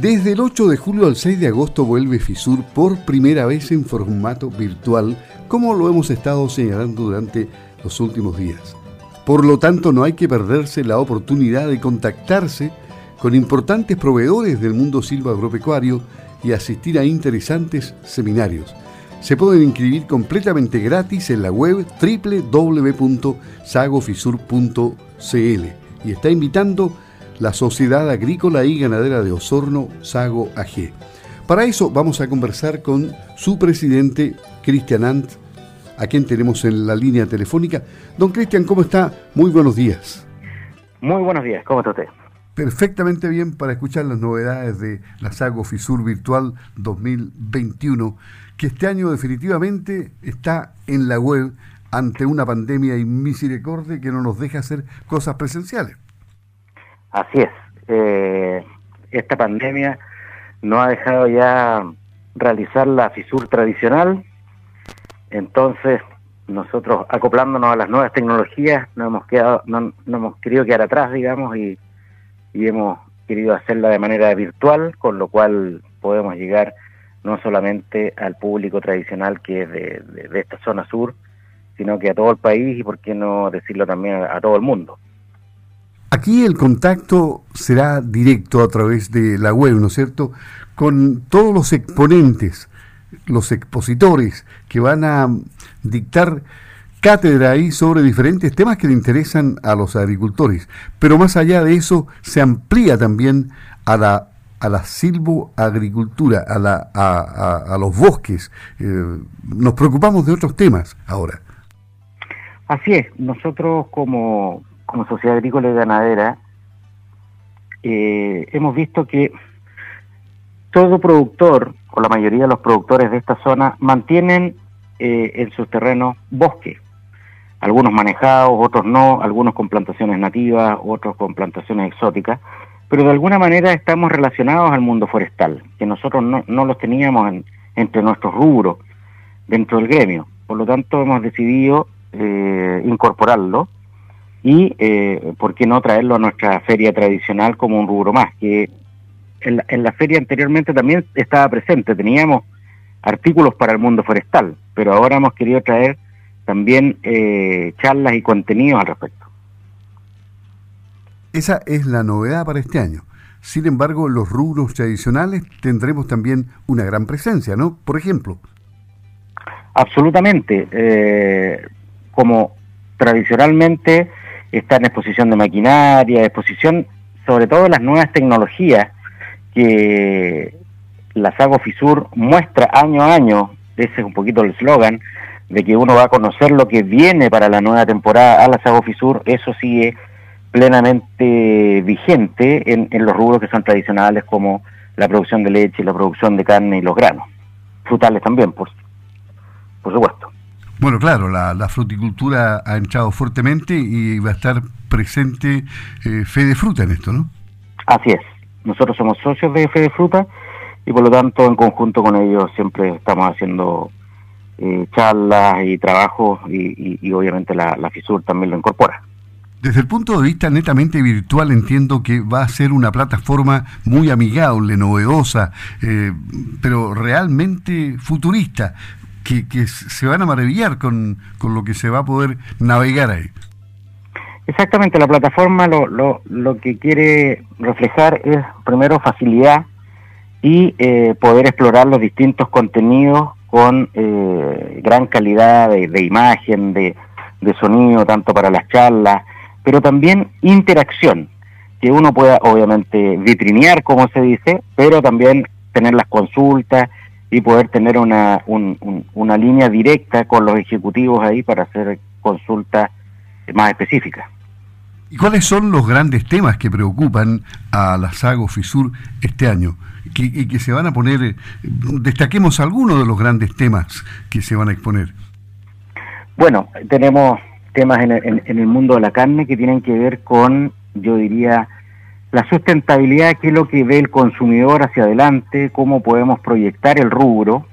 Desde el 8 de julio al 6 de agosto vuelve FISUR por primera vez en formato virtual, como lo hemos estado señalando durante los últimos días. Por lo tanto, no hay que perderse la oportunidad de contactarse con importantes proveedores del mundo silvagropecuario y asistir a interesantes seminarios. Se pueden inscribir completamente gratis en la web www.sagofisur.cl y está invitando la Sociedad Agrícola y Ganadera de Osorno, Sago AG. Para eso vamos a conversar con su presidente, Cristian Ant, a quien tenemos en la línea telefónica. Don Cristian, ¿cómo está? Muy buenos días. Muy buenos días, ¿cómo está usted? Perfectamente bien para escuchar las novedades de la Sago Fisur Virtual 2021, que este año definitivamente está en la web ante una pandemia y misericordia que no nos deja hacer cosas presenciales. Así es. Eh, esta pandemia no ha dejado ya realizar la FISUR tradicional, entonces nosotros acoplándonos a las nuevas tecnologías no hemos quedado, no, hemos querido quedar atrás, digamos, y, hemos querido hacerla de manera virtual, con lo cual podemos llegar no solamente al público tradicional que es de, esta zona sur, sino que a todo el país y por qué no decirlo también a todo el mundo. Aquí el contacto será directo a través de la web, ¿no es cierto? Con todos los exponentes, los expositores que van a dictar cátedra ahí sobre diferentes temas que le interesan a los agricultores. Pero más allá de eso, se amplía también a la a la a, la, a, los bosques. Eh, nos preocupamos de otros temas ahora. Así es, nosotros como, como sociedad agrícola y ganadera, eh, hemos visto que todo productor, o la mayoría de los productores de esta zona, mantienen eh, en sus terrenos bosque. Algunos manejados, otros no, algunos con plantaciones nativas, otros con plantaciones exóticas, pero de alguna manera estamos relacionados al mundo forestal, que nosotros no, no los teníamos entre nuestros rubros dentro del gremio. Por lo tanto, hemos decidido eh, incorporarlo y, eh, ¿por qué no traerlo a nuestra feria tradicional como un rubro más? Que en la, feria anteriormente también estaba presente, teníamos artículos para el mundo forestal, pero ahora hemos querido traer también eh, charlas y contenidos al respecto. Esa es la novedad para este año. Sin embargo, los rubros tradicionales tendremos también una gran presencia, ¿no? Por ejemplo. Absolutamente. Eh, como tradicionalmente está en exposición de maquinaria, exposición sobre todo las nuevas tecnologías que la Sago Fisur muestra año a año, ese es un poquito el eslogan, de que uno va a conocer lo que viene para la nueva temporada a la Sago Fisur, eso sigue plenamente vigente en, en los rubros que son tradicionales como la producción de leche, la producción de carne y los granos, frutales también, por, por supuesto. Bueno, claro, la, fruticultura ha entrado fuertemente y va a estar presente eh, Fe de Fruta en esto, ¿no? Así es. Nosotros somos socios de Fe de Fruta y por lo tanto en conjunto con ellos siempre estamos haciendo eh, charlas y trabajos y, obviamente la, FISUR también lo incorpora. Desde el punto de vista netamente virtual entiendo que va a ser una plataforma muy amigable, novedosa, eh, pero realmente futurista que, se van a maravillar con, lo que se va a poder navegar ahí. Exactamente, la plataforma lo, lo, lo que quiere reflejar es primero facilidad y eh, poder explorar los distintos contenidos con eh, gran calidad de, imagen, de, de, sonido, tanto para las charlas, pero también interacción, que uno pueda obviamente vitrinear, como se dice, pero también tener las consultas y poder tener una, una línea directa con los ejecutivos ahí para hacer consultas más específicas. ¿Y cuáles son los grandes temas que preocupan a la Sago FISUR este año? y que se van a poner, destaquemos algunos de los grandes temas que se van a exponer. Bueno, tenemos temas en en el mundo de la carne que tienen que ver con, yo diría, la sustentabilidad, qué es lo que ve el consumidor hacia adelante, cómo podemos proyectar el rubro.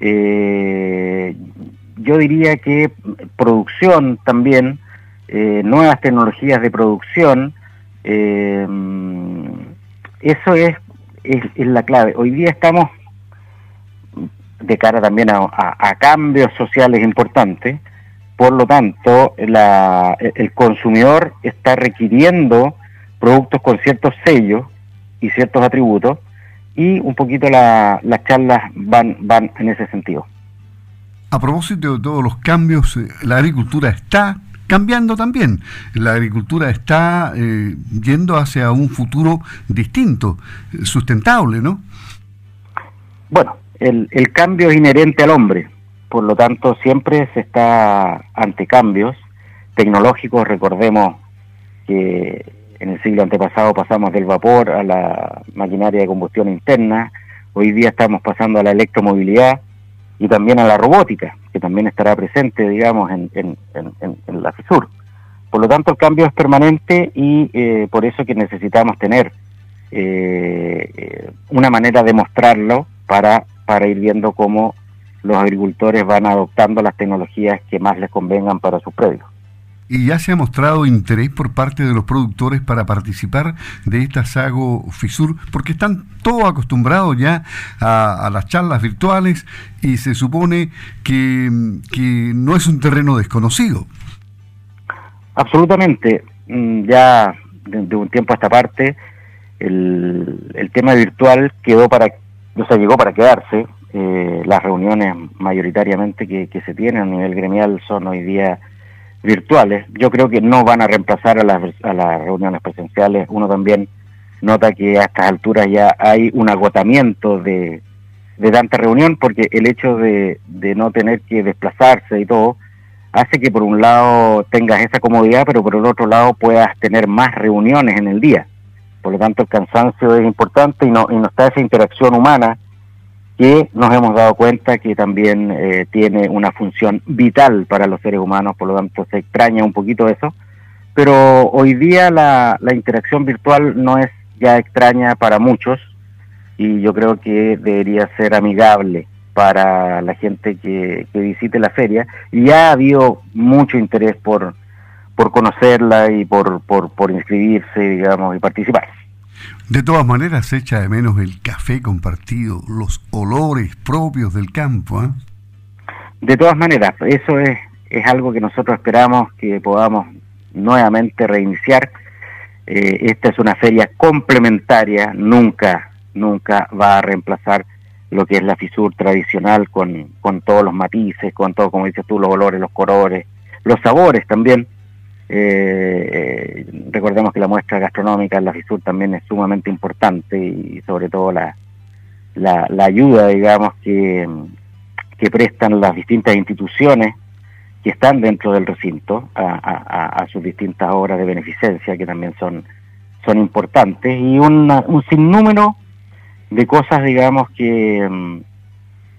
Eh, yo diría que producción también, eh, nuevas tecnologías de producción, eh, eso es es, la clave. Hoy día estamos de cara también a, cambios sociales importantes, por lo tanto el consumidor está requiriendo productos con ciertos sellos y ciertos atributos y un poquito las charlas van, van en ese sentido. A propósito de todos los cambios, eh, la agricultura está cambiando también. La agricultura está eh, yendo hacia un futuro distinto, sustentable, ¿no? Bueno, el, el cambio es inherente al hombre, por lo tanto siempre se está ante cambios tecnológicos. Recordemos que en el siglo antepasado pasamos del vapor a la maquinaria de combustión interna, hoy día estamos pasando a la electromovilidad y también a la robótica, que también estará presente, digamos, en, en, la FISUR. Por lo tanto, el cambio es permanente y eh, por eso que necesitamos tener eh, eh, una manera de mostrarlo para, para ir viendo cómo los agricultores van adoptando las tecnologías que más les convengan para sus predios y ya se ha mostrado interés por parte de los productores para participar de esta Sago Fisur, porque están todos acostumbrados ya a, las charlas virtuales y se supone que, no es un terreno desconocido. Absolutamente. Mm, ya de, un tiempo a esta parte, el, tema virtual quedó para, o sea, llegó para quedarse. Eh, las reuniones mayoritariamente que, que se tienen a nivel gremial son hoy día virtuales. Yo creo que no van a reemplazar a las, a las reuniones presenciales. Uno también nota que a estas alturas ya hay un agotamiento de, tanta reunión porque el hecho de, de no tener que desplazarse y todo hace que por un lado tengas esa comodidad, pero por el otro lado puedas tener más reuniones en el día. Por lo tanto, el cansancio es importante y no, y no está esa interacción humana que nos hemos dado cuenta que también eh, tiene una función vital para los seres humanos, por lo tanto se extraña un poquito eso, pero hoy día la, la interacción virtual no es ya extraña para muchos y yo creo que debería ser amigable para la gente que, que visite la feria. Y ya ha habido mucho interés por, por conocerla y por, por, inscribirse, digamos, y participar. De todas maneras, se echa de menos el café compartido, los olores propios del campo. ¿eh? De todas maneras, eso es, es algo que nosotros esperamos que podamos nuevamente reiniciar. Eh, esta es una feria complementaria, nunca, nunca va a reemplazar lo que es la FISUR tradicional con, con todos los matices, con todo, como dices tú, los olores, los colores, los sabores también. Eh, recordemos que la muestra gastronómica en la FISUR también es sumamente importante y sobre todo la, la, ayuda, digamos, que, que prestan las distintas instituciones que están dentro del recinto a, sus distintas obras de beneficencia que también son, son importantes y un sinnúmero de cosas, digamos, que,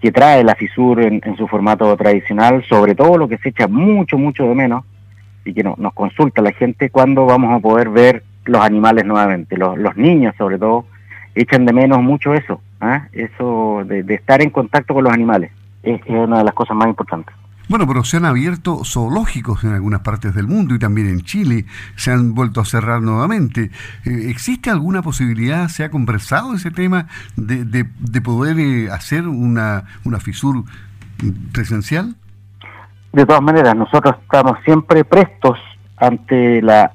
que trae la FISUR en, su formato tradicional, sobre todo lo que se echa mucho, mucho de menos, y que no, nos consulta la gente cuándo vamos a poder ver los animales nuevamente. Los, los niños, sobre todo, echan de menos mucho eso, ¿ah? eso de, estar en contacto con los animales. Es, una de las cosas más importantes. Bueno, pero se han abierto zoológicos en algunas partes del mundo y también en Chile se han vuelto a cerrar nuevamente. Eh, ¿Existe alguna posibilidad, se ha conversado ese tema de, de, poder eh, hacer una, una FISUR presencial? De todas maneras, nosotros estamos siempre prestos ante la,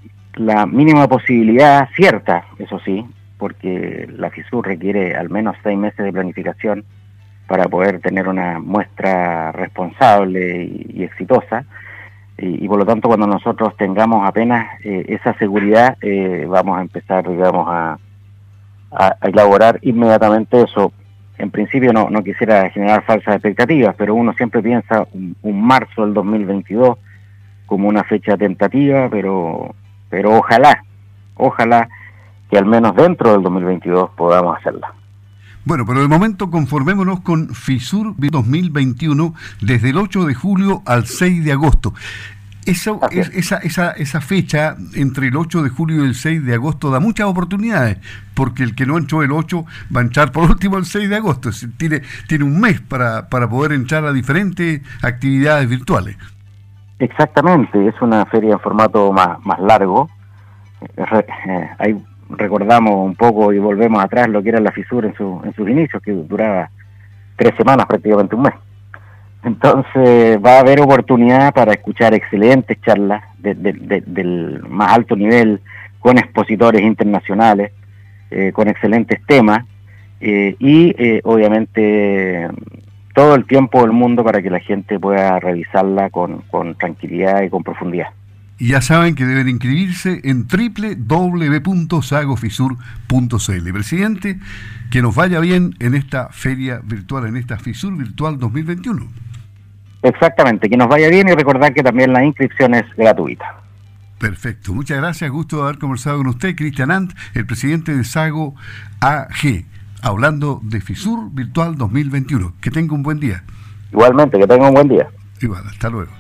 mínima posibilidad cierta, eso sí, porque la FISUR requiere al menos seis meses de planificación para poder tener una muestra responsable y, exitosa. Y, por lo tanto, cuando nosotros tengamos apenas eh, esa seguridad, eh, vamos a empezar, digamos, a, a, elaborar inmediatamente eso en principio no, quisiera generar falsas expectativas, pero uno siempre piensa un, marzo del 2022 como una fecha tentativa, pero, pero ojalá, ojalá que al menos dentro del 2022 podamos hacerla. Bueno, pero de momento conformémonos con FISUR 2021 desde el 8 de julio al 6 de agosto. Eso, esa, esa, esa fecha entre el 8 de julio y el 6 de agosto da muchas oportunidades, porque el que no entró el 8 va a entrar por último el 6 de agosto. Tiene, tiene un mes para, para poder entrar a diferentes actividades virtuales. Exactamente, es una feria en formato más, más largo. Eh, hay recordamos un poco y volvemos atrás lo que era la FISUR en, su, en sus inicios, que duraba tres semanas, prácticamente un mes. Entonces va a haber oportunidad para escuchar excelentes charlas del más alto nivel con expositores internacionales, eh, con excelentes temas eh, y eh, obviamente todo el tiempo del mundo para que la gente pueda revisarla con, con tranquilidad y con profundidad. Y ya saben que deben inscribirse en www.sagofisur.cl. Presidente, que nos vaya bien en esta feria virtual, en esta FISUR Virtual 2021. Exactamente, que nos vaya bien y recordar que también la inscripción es gratuita. Perfecto, muchas gracias, gusto de haber conversado con usted, Cristian Ant, el presidente de Sago AG, hablando de FISUR Virtual 2021. Que tenga un buen día. Igualmente, que tenga un buen día. Igual, hasta luego.